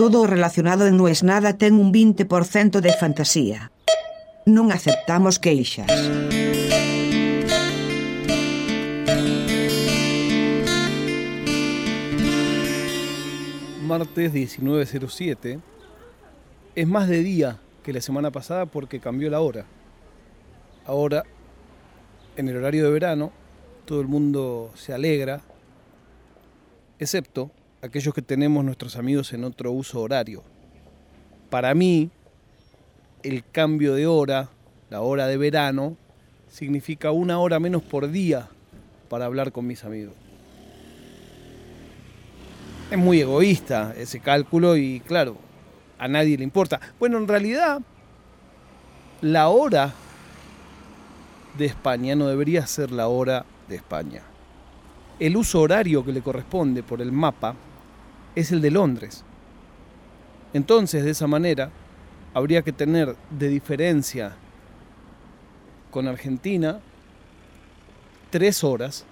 Todo relacionado en es nada ten un 20% de fantasía. Non aceptamos queixas. Martes 19.07 es más de día que la semana pasada porque cambió la hora. Ahora, en el horario de verano, todo el mundo se alegra, excepto aquellos que tenemos nuestros amigos en otro uso horario. Para mí, el cambio de hora, la hora de verano, significa una hora menos por día para hablar con mis amigos. Es muy egoísta ese cálculo y claro, a nadie le importa. Bueno, en realidad, la hora de España no debería ser la hora de España. El uso horario que le corresponde por el mapa es el de Londres. Entonces, de esa manera, habría que tener de diferencia con Argentina tres horas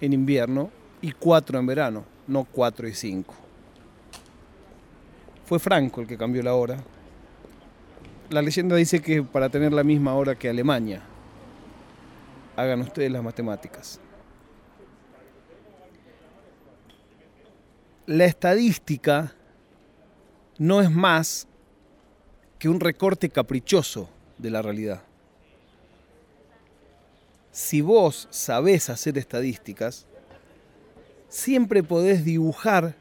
en invierno y cuatro en verano, no cuatro y cinco. Fue Franco el que cambió la hora. La leyenda dice que para tener la misma hora que Alemania. Hagan ustedes las matemáticas. La estadística no es más que un recorte caprichoso de la realidad. Si vos sabés hacer estadísticas, siempre podés dibujar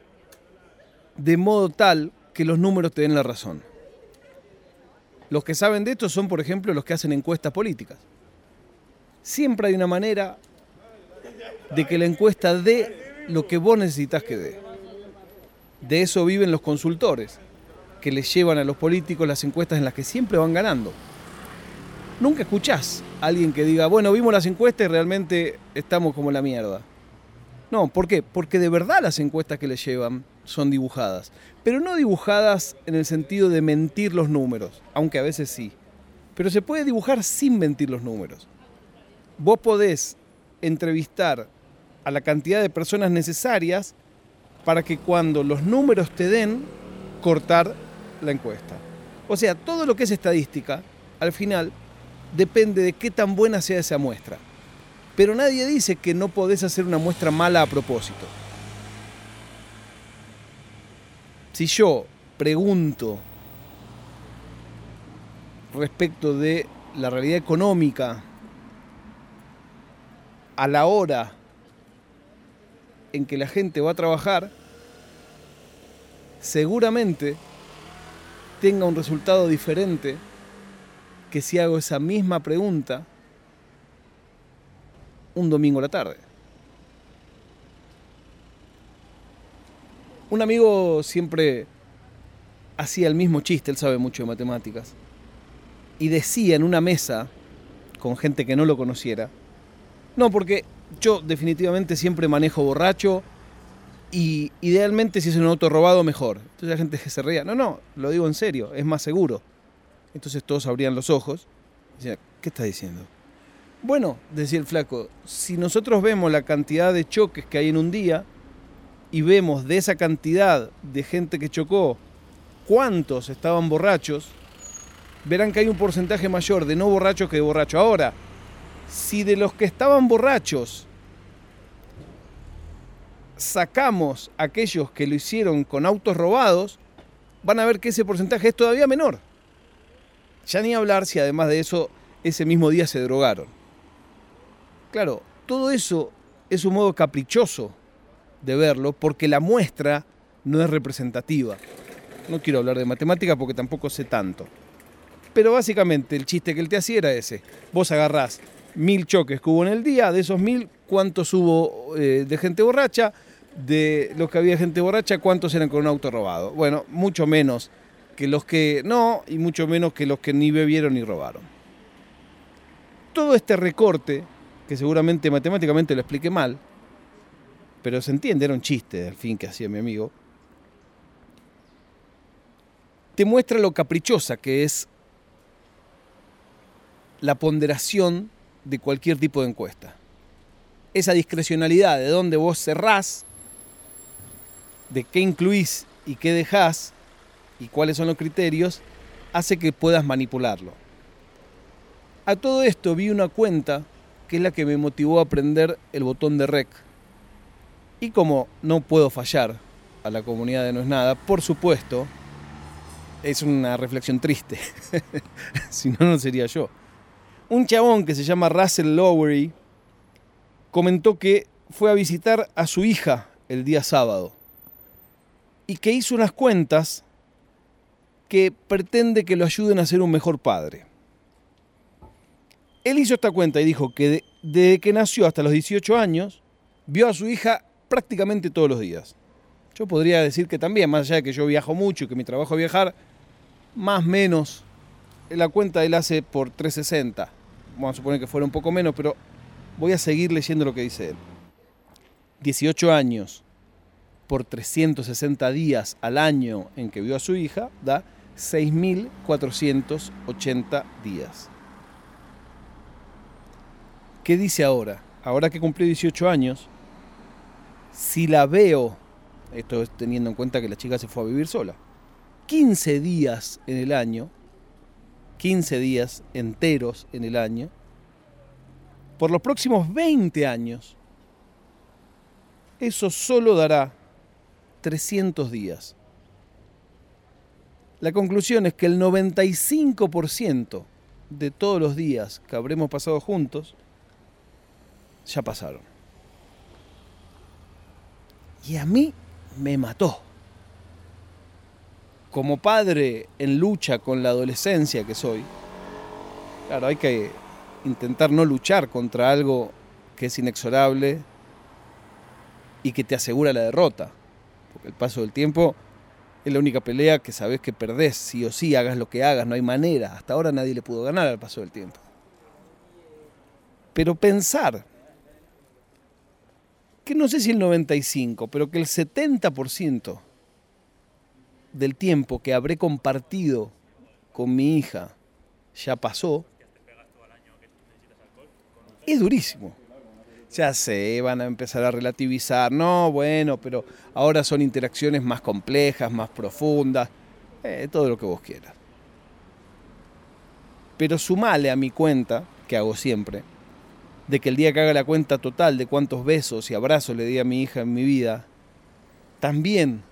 de modo tal que los números te den la razón. Los que saben de esto son, por ejemplo, los que hacen encuestas políticas. Siempre hay una manera de que la encuesta dé lo que vos necesitas que dé. De eso viven los consultores, que les llevan a los políticos las encuestas en las que siempre van ganando. Nunca escuchás a alguien que diga, bueno, vimos las encuestas y realmente estamos como la mierda. No, ¿por qué? Porque de verdad las encuestas que les llevan son dibujadas. Pero no dibujadas en el sentido de mentir los números, aunque a veces sí. Pero se puede dibujar sin mentir los números. Vos podés entrevistar a la cantidad de personas necesarias para que cuando los números te den, cortar la encuesta. O sea, todo lo que es estadística, al final, depende de qué tan buena sea esa muestra. Pero nadie dice que no podés hacer una muestra mala a propósito. Si yo pregunto respecto de la realidad económica a la hora en que la gente va a trabajar, seguramente tenga un resultado diferente que si hago esa misma pregunta un domingo a la tarde. Un amigo siempre hacía el mismo chiste, él sabe mucho de matemáticas, y decía en una mesa con gente que no lo conociera, no, porque yo definitivamente siempre manejo borracho y idealmente si es un auto robado mejor. Entonces la gente se reía, no, no, lo digo en serio, es más seguro. Entonces todos abrían los ojos y decían, ¿qué estás diciendo? Bueno, decía el flaco, si nosotros vemos la cantidad de choques que hay en un día y vemos de esa cantidad de gente que chocó cuántos estaban borrachos, verán que hay un porcentaje mayor de no borrachos que de borrachos. Ahora, si de los que estaban borrachos sacamos aquellos que lo hicieron con autos robados, van a ver que ese porcentaje es todavía menor. Ya ni hablar si además de eso ese mismo día se drogaron. Claro, todo eso es un modo caprichoso de verlo porque la muestra no es representativa. No quiero hablar de matemática porque tampoco sé tanto. Pero básicamente el chiste que él te hacía era ese. Vos agarrás mil choques que hubo en el día, de esos mil, ¿cuántos hubo eh, de gente borracha? De los que había gente borracha, ¿cuántos eran con un auto robado? Bueno, mucho menos que los que no y mucho menos que los que ni bebieron ni robaron. Todo este recorte que seguramente matemáticamente lo expliqué mal, pero se entiende, era un chiste al fin que hacía mi amigo, te muestra lo caprichosa que es la ponderación de cualquier tipo de encuesta. Esa discrecionalidad de dónde vos cerrás, de qué incluís y qué dejas y cuáles son los criterios hace que puedas manipularlo. A todo esto vi una cuenta que es la que me motivó a aprender el botón de rec. Y como no puedo fallar a la comunidad de No es Nada, por supuesto, es una reflexión triste. si no, no sería yo. Un chabón que se llama Russell Lowery comentó que fue a visitar a su hija el día sábado y que hizo unas cuentas que pretende que lo ayuden a ser un mejor padre. Él hizo esta cuenta y dijo que desde que nació hasta los 18 años, vio a su hija prácticamente todos los días. Yo podría decir que también, más allá de que yo viajo mucho y que mi trabajo es viajar, más o menos la cuenta él hace por 360. Vamos a suponer que fuera un poco menos, pero voy a seguir leyendo lo que dice él. 18 años por 360 días al año en que vio a su hija da 6.480 días. ¿Qué dice ahora? Ahora que cumplió 18 años, si la veo, esto es teniendo en cuenta que la chica se fue a vivir sola, 15 días en el año, 15 días enteros en el año, por los próximos 20 años, eso solo dará 300 días. La conclusión es que el 95% de todos los días que habremos pasado juntos ya pasaron. Y a mí me mató. Como padre en lucha con la adolescencia que soy, claro, hay que intentar no luchar contra algo que es inexorable y que te asegura la derrota. Porque el paso del tiempo es la única pelea que sabes que perdés, sí o sí, hagas lo que hagas, no hay manera. Hasta ahora nadie le pudo ganar al paso del tiempo. Pero pensar que no sé si el 95, pero que el 70% del tiempo que habré compartido con mi hija ya pasó, es durísimo. Ya sé, van a empezar a relativizar, no, bueno, pero ahora son interacciones más complejas, más profundas, eh, todo lo que vos quieras. Pero sumale a mi cuenta, que hago siempre, de que el día que haga la cuenta total de cuántos besos y abrazos le di a mi hija en mi vida, también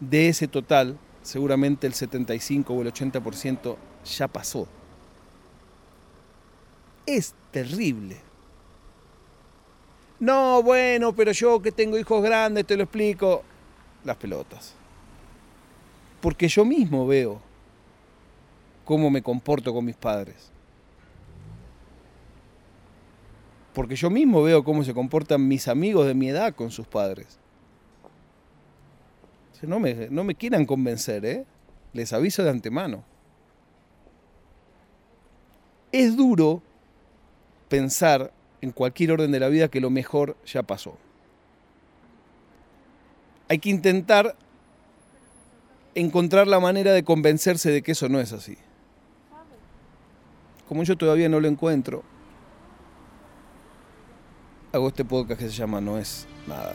de ese total, seguramente el 75 o el 80% ya pasó. Es terrible. No, bueno, pero yo que tengo hijos grandes, te lo explico. Las pelotas. Porque yo mismo veo cómo me comporto con mis padres. porque yo mismo veo cómo se comportan mis amigos de mi edad con sus padres. No me, no me quieran convencer, ¿eh? Les aviso de antemano. Es duro pensar en cualquier orden de la vida que lo mejor ya pasó. Hay que intentar encontrar la manera de convencerse de que eso no es así. Como yo todavía no lo encuentro, hago este podcast que se llama No es nada.